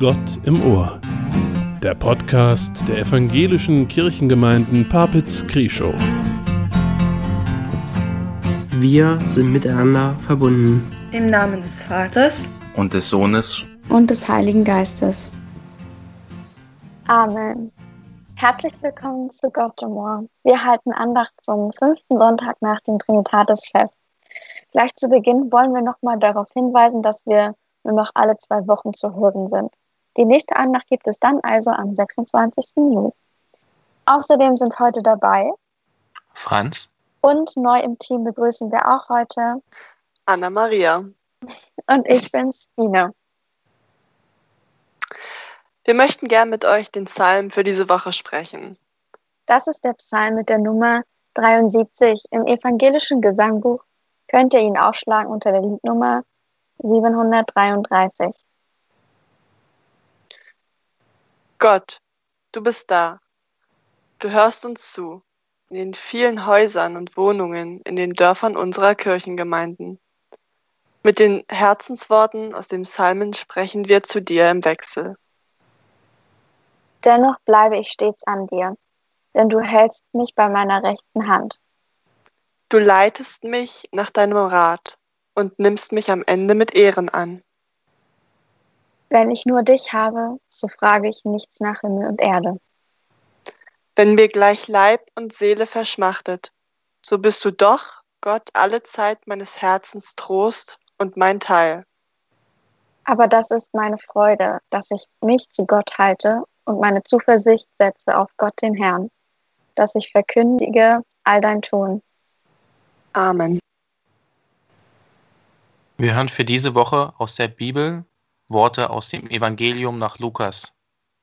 Gott im Ohr. Der Podcast der evangelischen Kirchengemeinden Papitz-Krieschow. Wir sind miteinander verbunden. Im Namen des Vaters und des Sohnes und des Heiligen Geistes. Amen. Herzlich willkommen zu Gott im Ohr. Wir halten Andacht zum fünften Sonntag nach dem Trinitatisfest. Gleich zu Beginn wollen wir nochmal darauf hinweisen, dass wir nur noch alle zwei Wochen zu hören sind. Die nächste Andacht gibt es dann also am 26. Juli. Außerdem sind heute dabei Franz und neu im Team begrüßen wir auch heute Anna-Maria und ich bin's, Fine. Wir möchten gern mit euch den Psalm für diese Woche sprechen. Das ist der Psalm mit der Nummer 73 im evangelischen Gesangbuch. Könnt ihr ihn aufschlagen unter der Liednummer 733. Gott, du bist da. Du hörst uns zu, in den vielen Häusern und Wohnungen in den Dörfern unserer Kirchengemeinden. Mit den Herzensworten aus dem Psalmen sprechen wir zu dir im Wechsel. Dennoch bleibe ich stets an dir, denn du hältst mich bei meiner rechten Hand. Du leitest mich nach deinem Rat und nimmst mich am Ende mit Ehren an. Wenn ich nur dich habe, so frage ich nichts nach Himmel und Erde. Wenn mir gleich Leib und Seele verschmachtet, so bist du doch, Gott, alle Zeit meines Herzens Trost und mein Teil. Aber das ist meine Freude, dass ich mich zu Gott halte und meine Zuversicht setze auf Gott den Herrn, dass ich verkündige all dein Tun. Amen. Wir hören für diese Woche aus der Bibel Worte aus dem Evangelium nach Lukas.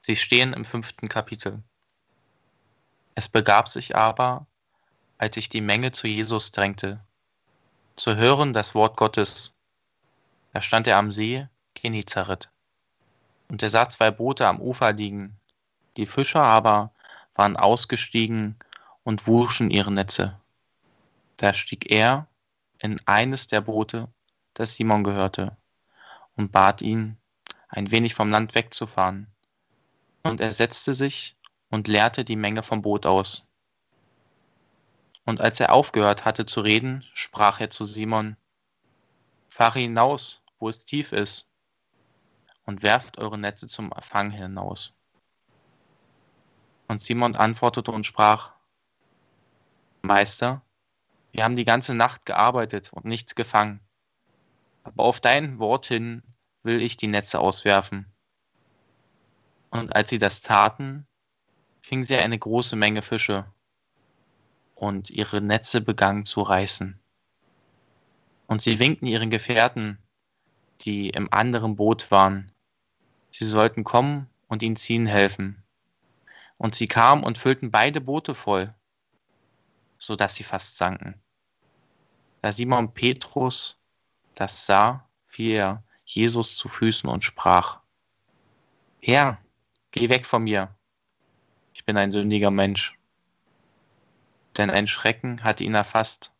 Sie stehen im fünften Kapitel. Es begab sich aber, als sich die Menge zu Jesus drängte, zu hören das Wort Gottes. Da stand er am See Genizareth. Und er sah zwei Boote am Ufer liegen. Die Fischer aber waren ausgestiegen und wuschen ihre Netze. Da stieg er in eines der Boote das Simon gehörte, und bat ihn, ein wenig vom Land wegzufahren. Und er setzte sich und leerte die Menge vom Boot aus. Und als er aufgehört hatte zu reden, sprach er zu Simon, Fahre hinaus, wo es tief ist, und werft eure Netze zum Fang hinaus. Und Simon antwortete und sprach, Meister, wir haben die ganze Nacht gearbeitet und nichts gefangen aber auf dein Wort hin will ich die Netze auswerfen. Und als sie das taten, fingen sie eine große Menge Fische, und ihre Netze begannen zu reißen. Und sie winkten ihren Gefährten, die im anderen Boot waren, sie sollten kommen und ihnen ziehen helfen. Und sie kamen und füllten beide Boote voll, so dass sie fast sanken. Da Simon Petrus das sah, fiel er Jesus zu Füßen und sprach, Herr, geh weg von mir, ich bin ein sündiger Mensch. Denn ein Schrecken hatte ihn erfasst,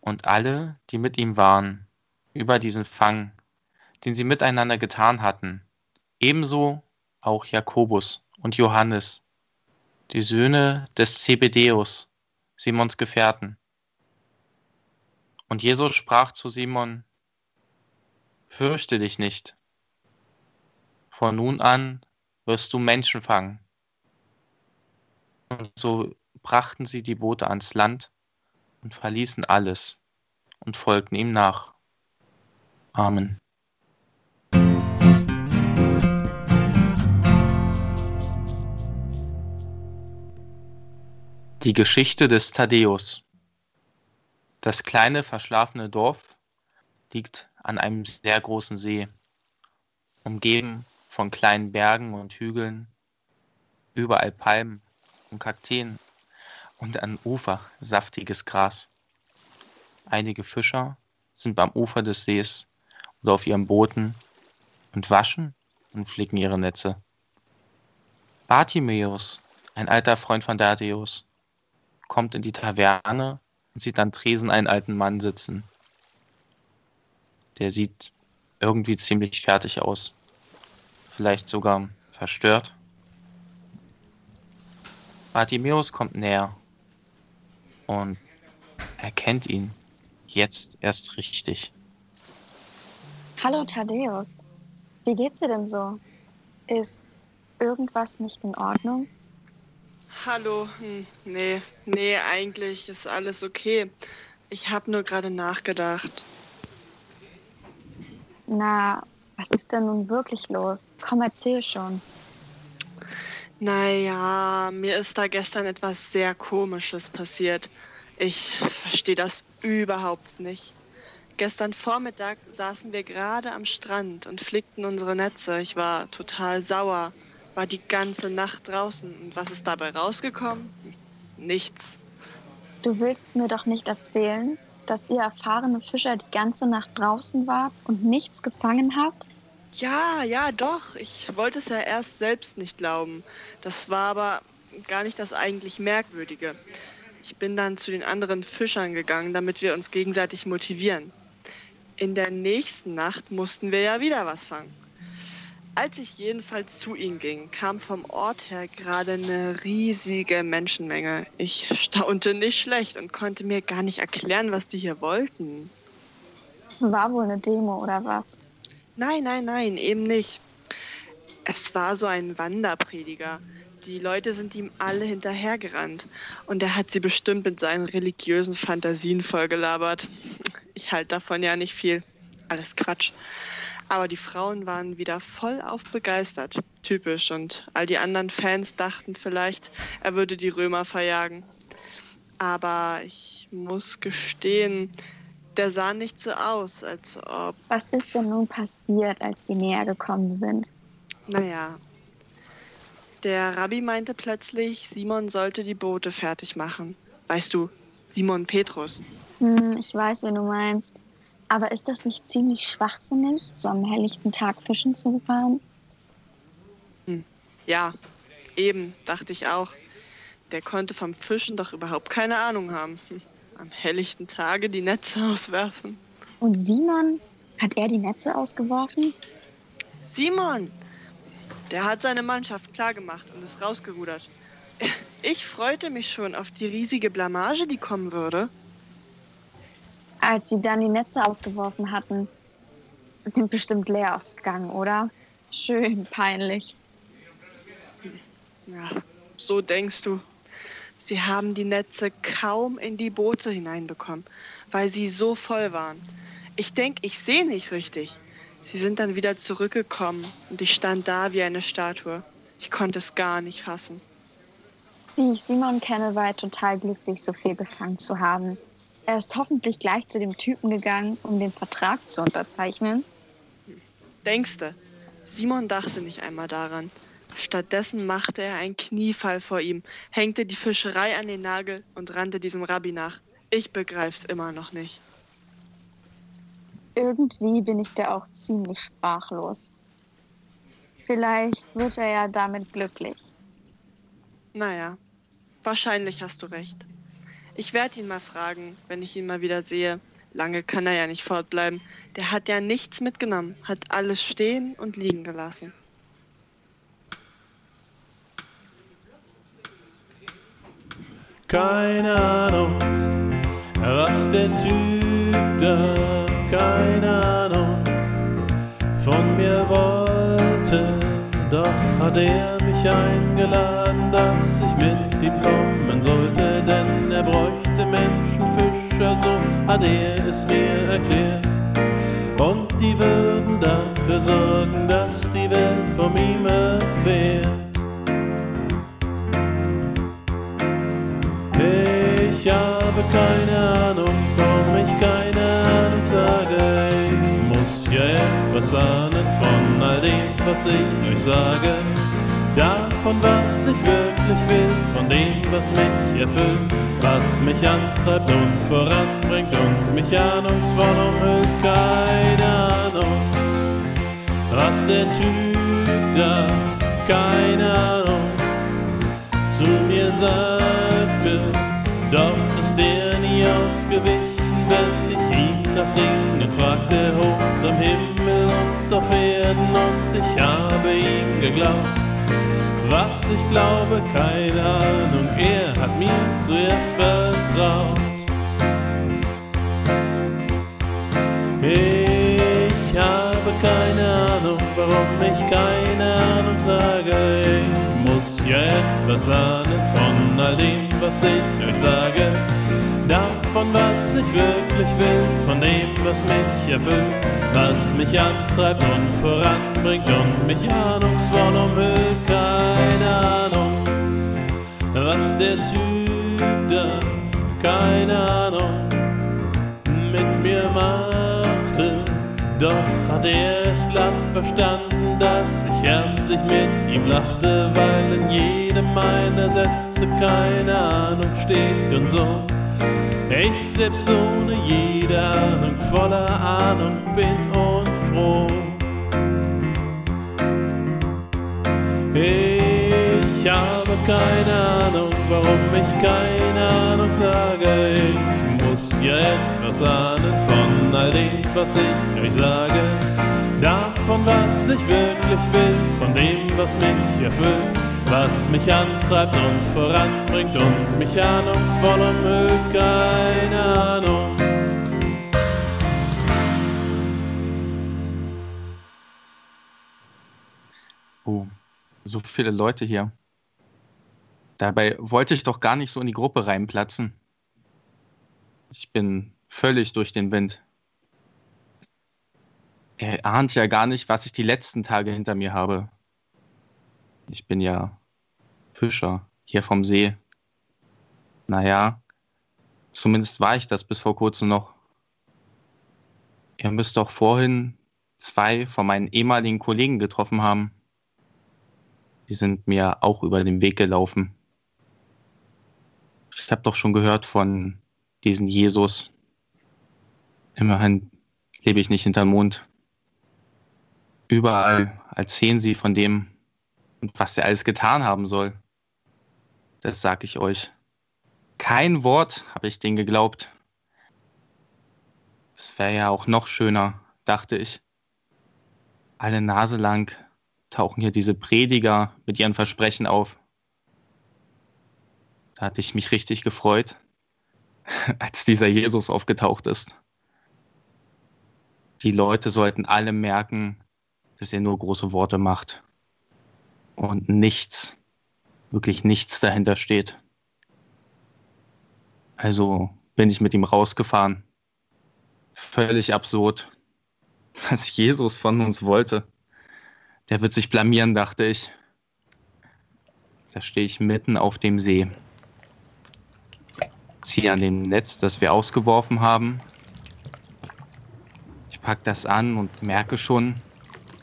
und alle, die mit ihm waren, über diesen Fang, den sie miteinander getan hatten, ebenso auch Jakobus und Johannes, die Söhne des Zebedeus, Simons Gefährten. Und Jesus sprach zu Simon, Fürchte dich nicht. Von nun an wirst du Menschen fangen. Und so brachten sie die Boote ans Land und verließen alles und folgten ihm nach. Amen. Die Geschichte des Thaddäus. Das kleine verschlafene Dorf liegt an einem sehr großen See, umgeben von kleinen Bergen und Hügeln, überall Palmen und Kakteen und an Ufer saftiges Gras. Einige Fischer sind beim Ufer des Sees oder auf ihren Booten und waschen und flicken ihre Netze. Bartimäus, ein alter Freund von Dadeus, kommt in die Taverne und sieht an Tresen einen alten Mann sitzen. Der sieht irgendwie ziemlich fertig aus. vielleicht sogar verstört. Bartimeus kommt näher und erkennt ihn jetzt erst richtig. Hallo Thaddeus, wie geht's dir denn so? Ist irgendwas nicht in Ordnung? Hallo, hm, nee, nee, eigentlich ist alles okay. Ich habe nur gerade nachgedacht. Na, was ist denn nun wirklich los? Komm, erzähl schon. Naja, mir ist da gestern etwas sehr Komisches passiert. Ich verstehe das überhaupt nicht. Gestern Vormittag saßen wir gerade am Strand und flickten unsere Netze. Ich war total sauer, war die ganze Nacht draußen. Und was ist dabei rausgekommen? Nichts. Du willst mir doch nicht erzählen, dass ihr erfahrene Fischer die ganze Nacht draußen wart und nichts gefangen habt? Ja, ja, doch. Ich wollte es ja erst selbst nicht glauben. Das war aber gar nicht das eigentlich Merkwürdige. Ich bin dann zu den anderen Fischern gegangen, damit wir uns gegenseitig motivieren. In der nächsten Nacht mussten wir ja wieder was fangen. Als ich jedenfalls zu ihnen ging, kam vom Ort her gerade eine riesige Menschenmenge. Ich staunte nicht schlecht und konnte mir gar nicht erklären, was die hier wollten. War wohl eine Demo oder was? Nein, nein, nein, eben nicht. Es war so ein Wanderprediger. Die Leute sind ihm alle hinterhergerannt und er hat sie bestimmt mit seinen religiösen Fantasien vollgelabert. Ich halte davon ja nicht viel. Alles Quatsch. Aber die Frauen waren wieder vollauf begeistert. Typisch. Und all die anderen Fans dachten vielleicht, er würde die Römer verjagen. Aber ich muss gestehen, der sah nicht so aus, als ob. Was ist denn nun passiert, als die näher gekommen sind? Naja. Der Rabbi meinte plötzlich, Simon sollte die Boote fertig machen. Weißt du, Simon Petrus. Hm, ich weiß, wen du meinst. Aber ist das nicht ziemlich schwachsinnig, so am helllichten Tag fischen zu fahren? Hm. Ja, eben, dachte ich auch. Der konnte vom Fischen doch überhaupt keine Ahnung haben. Hm. Am helllichten Tage die Netze auswerfen. Und Simon, hat er die Netze ausgeworfen? Simon! Der hat seine Mannschaft klargemacht und ist rausgerudert. Ich freute mich schon auf die riesige Blamage, die kommen würde. Als sie dann die Netze ausgeworfen hatten, sind bestimmt leer ausgegangen, oder? Schön peinlich. Ja, so denkst du. Sie haben die Netze kaum in die Boote hineinbekommen, weil sie so voll waren. Ich denke, ich sehe nicht richtig. Sie sind dann wieder zurückgekommen und ich stand da wie eine Statue. Ich konnte es gar nicht fassen. Wie ich Simon kenne, war er total glücklich, so viel gefangen zu haben. Er ist hoffentlich gleich zu dem Typen gegangen, um den Vertrag zu unterzeichnen. Denkste, Simon dachte nicht einmal daran. Stattdessen machte er einen Kniefall vor ihm, hängte die Fischerei an den Nagel und rannte diesem Rabbi nach. Ich begreif's immer noch nicht. Irgendwie bin ich da auch ziemlich sprachlos. Vielleicht wird er ja damit glücklich. Naja, wahrscheinlich hast du recht. Ich werde ihn mal fragen, wenn ich ihn mal wieder sehe. Lange kann er ja nicht fortbleiben. Der hat ja nichts mitgenommen, hat alles stehen und liegen gelassen. Keine Ahnung, was der Typ da, keine Ahnung, von mir wollte. Doch hat er mich eingeladen, dass ich mit ihm kommen sollte, bräuchte Menschenfischer, so hat er es mir erklärt. Und die würden dafür sorgen, dass die Welt vom ihm erfährt. Ich habe keine Ahnung, warum ich keine Ahnung sage. Ich muss ja etwas ahnen von all dem, was ich euch sage. Davon, was ich wirklich will, von dem, was mich erfüllt, was mich antreibt und voranbringt und mich ahnungsvoll umhüllt. Keine Ahnung, was der Typ da, keine Ahnung, zu mir sagte. Doch ist er nie ausgewichen, wenn ich ihn nach Dingen fragte, hoch im Himmel und auf Erden. Und ich habe ihm geglaubt. Was ich glaube, keine Ahnung, er hat mir zuerst vertraut. Ich habe keine Ahnung, warum ich keine Ahnung sage. Ich muss ja etwas ahnen von all dem, was ich euch sage. Davon, was ich wirklich will, von dem, was mich erfüllt, was mich antreibt und voranbringt und mich ahnungsvoll umhüllt. Der Typ da, keine Ahnung, mit mir machte. Doch hat er es glatt verstanden, dass ich herzlich mit ihm lachte, weil in jedem meiner Sätze keine Ahnung steht und so. Ich selbst ohne jede Ahnung, voller Ahnung bin und froh. Ich habe keine Ahnung, warum ich keine Ahnung sage. Ich muss ja etwas ahnen von all dem, was ich euch sage. Davon, was ich wirklich will, von dem, was mich erfüllt, was mich antreibt und voranbringt und mich ahnungsvoll umhüllt. Keine Ahnung. Oh, so viele Leute hier. Dabei wollte ich doch gar nicht so in die Gruppe reinplatzen. Ich bin völlig durch den Wind. Er ahnt ja gar nicht, was ich die letzten Tage hinter mir habe. Ich bin ja Fischer hier vom See. Naja, zumindest war ich das bis vor kurzem noch. Ihr müsst doch vorhin zwei von meinen ehemaligen Kollegen getroffen haben. Die sind mir auch über den Weg gelaufen. Ich habe doch schon gehört von diesem Jesus. Immerhin lebe ich nicht hinterm Mond. Überall erzählen sie von dem was er alles getan haben soll. Das sag ich euch. Kein Wort habe ich denen geglaubt. Es wäre ja auch noch schöner, dachte ich. Alle Nase lang tauchen hier diese Prediger mit ihren Versprechen auf. Da hatte ich mich richtig gefreut, als dieser Jesus aufgetaucht ist. Die Leute sollten alle merken, dass er nur große Worte macht und nichts, wirklich nichts dahinter steht. Also bin ich mit ihm rausgefahren. Völlig absurd, was Jesus von uns wollte. Der wird sich blamieren, dachte ich. Da stehe ich mitten auf dem See. Ziehe an dem Netz, das wir ausgeworfen haben. Ich packe das an und merke schon,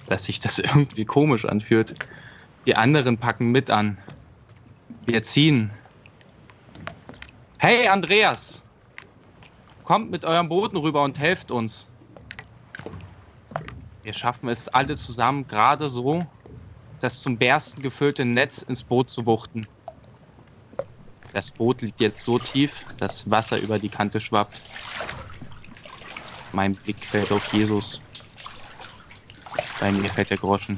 dass sich das irgendwie komisch anfühlt. Die anderen packen mit an. Wir ziehen. Hey, Andreas! Kommt mit eurem Booten rüber und helft uns. Wir schaffen es alle zusammen gerade so, das zum Bersten gefüllte Netz ins Boot zu wuchten. Das Boot liegt jetzt so tief, dass Wasser über die Kante schwappt. Mein Blick fällt auf Jesus. Bei mir fällt der Groschen.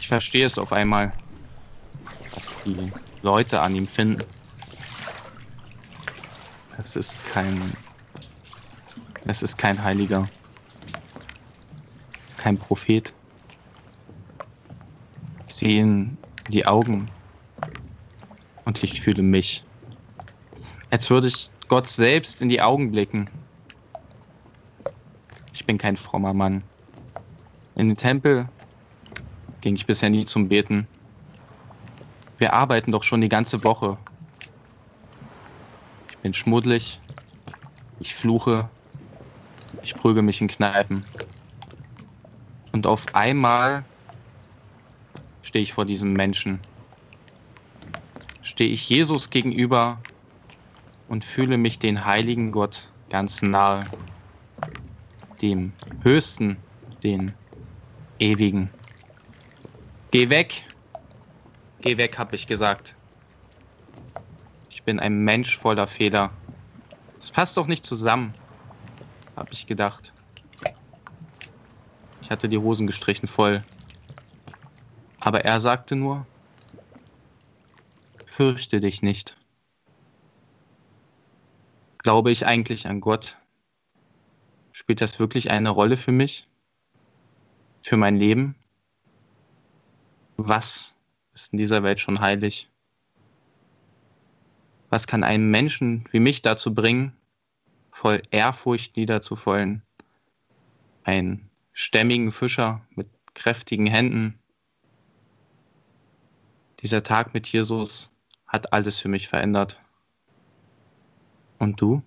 Ich verstehe es auf einmal, was die Leute an ihm finden. Es ist kein. Es ist kein Heiliger. Kein Prophet. Ich sehe in die Augen und ich fühle mich. Als würde ich Gott selbst in die Augen blicken. Ich bin kein frommer Mann. In den Tempel ging ich bisher nie zum Beten. Wir arbeiten doch schon die ganze Woche. Ich bin schmuddelig. Ich fluche. Ich prüge mich in Kneipen. Und auf einmal stehe ich vor diesem Menschen. Stehe ich Jesus gegenüber und fühle mich den heiligen Gott ganz nahe. Dem Höchsten, den Ewigen. Geh weg! Geh weg, hab ich gesagt. Ich bin ein Mensch voller Fehler. Das passt doch nicht zusammen, hab ich gedacht. Ich hatte die Hosen gestrichen voll. Aber er sagte nur, fürchte dich nicht. Glaube ich eigentlich an Gott? Spielt das wirklich eine Rolle für mich? Für mein Leben? Was ist in dieser Welt schon heilig? Was kann einen Menschen wie mich dazu bringen, voll Ehrfurcht niederzufallen? Einen stämmigen Fischer mit kräftigen Händen. Dieser Tag mit Jesus hat alles für mich verändert. Und du?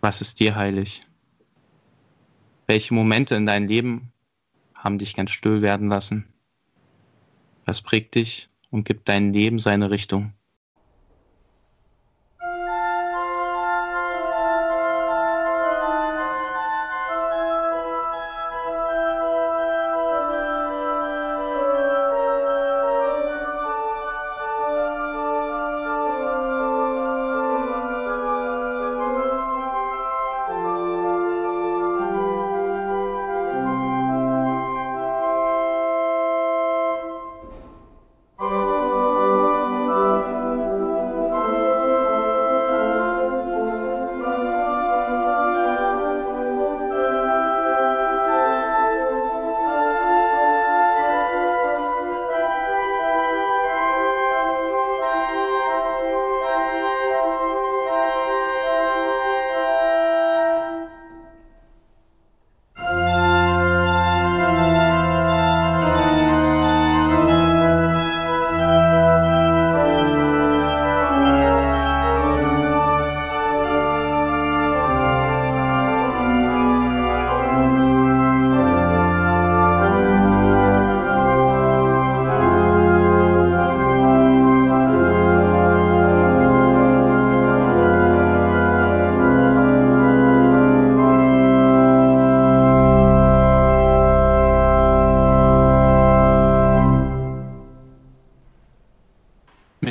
Was ist dir heilig? Welche Momente in deinem Leben haben dich ganz still werden lassen? Was prägt dich und gibt deinem Leben seine Richtung?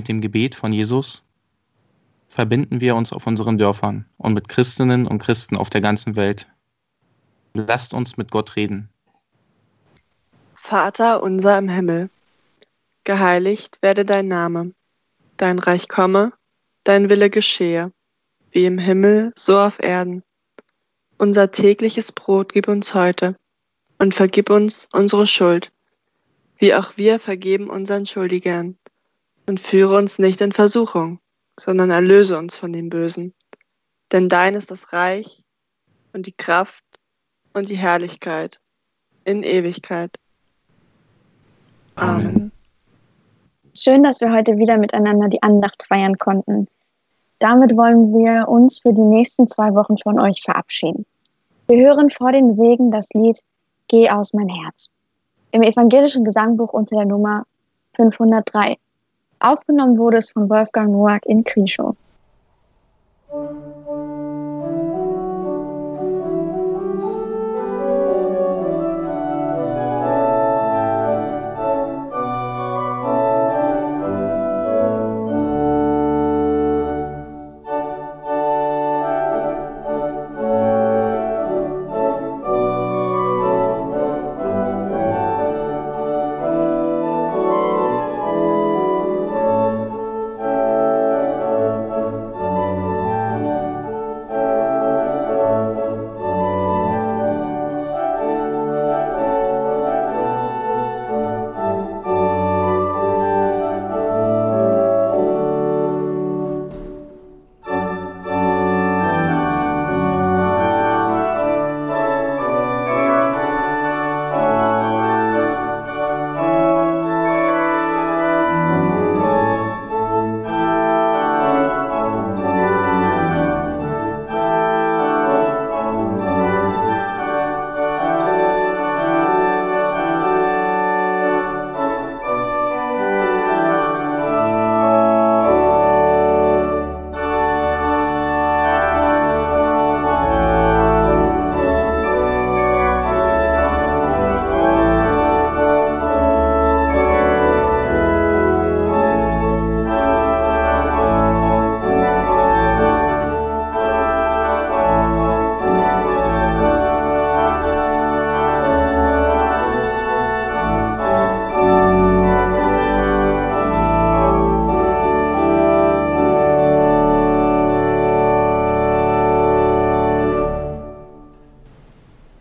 Dem Gebet von Jesus verbinden wir uns auf unseren Dörfern und mit Christinnen und Christen auf der ganzen Welt. Lasst uns mit Gott reden. Vater unser im Himmel, geheiligt werde dein Name, dein Reich komme, dein Wille geschehe, wie im Himmel, so auf Erden. Unser tägliches Brot gib uns heute und vergib uns unsere Schuld, wie auch wir vergeben unseren Schuldigern. Und führe uns nicht in Versuchung, sondern erlöse uns von dem Bösen. Denn dein ist das Reich und die Kraft und die Herrlichkeit in Ewigkeit. Amen. Schön, dass wir heute wieder miteinander die Andacht feiern konnten. Damit wollen wir uns für die nächsten zwei Wochen von euch verabschieden. Wir hören vor dem Segen das Lied Geh aus mein Herz. Im evangelischen Gesangbuch unter der Nummer 503. Aufgenommen wurde es von Wolfgang Noack in Krischow.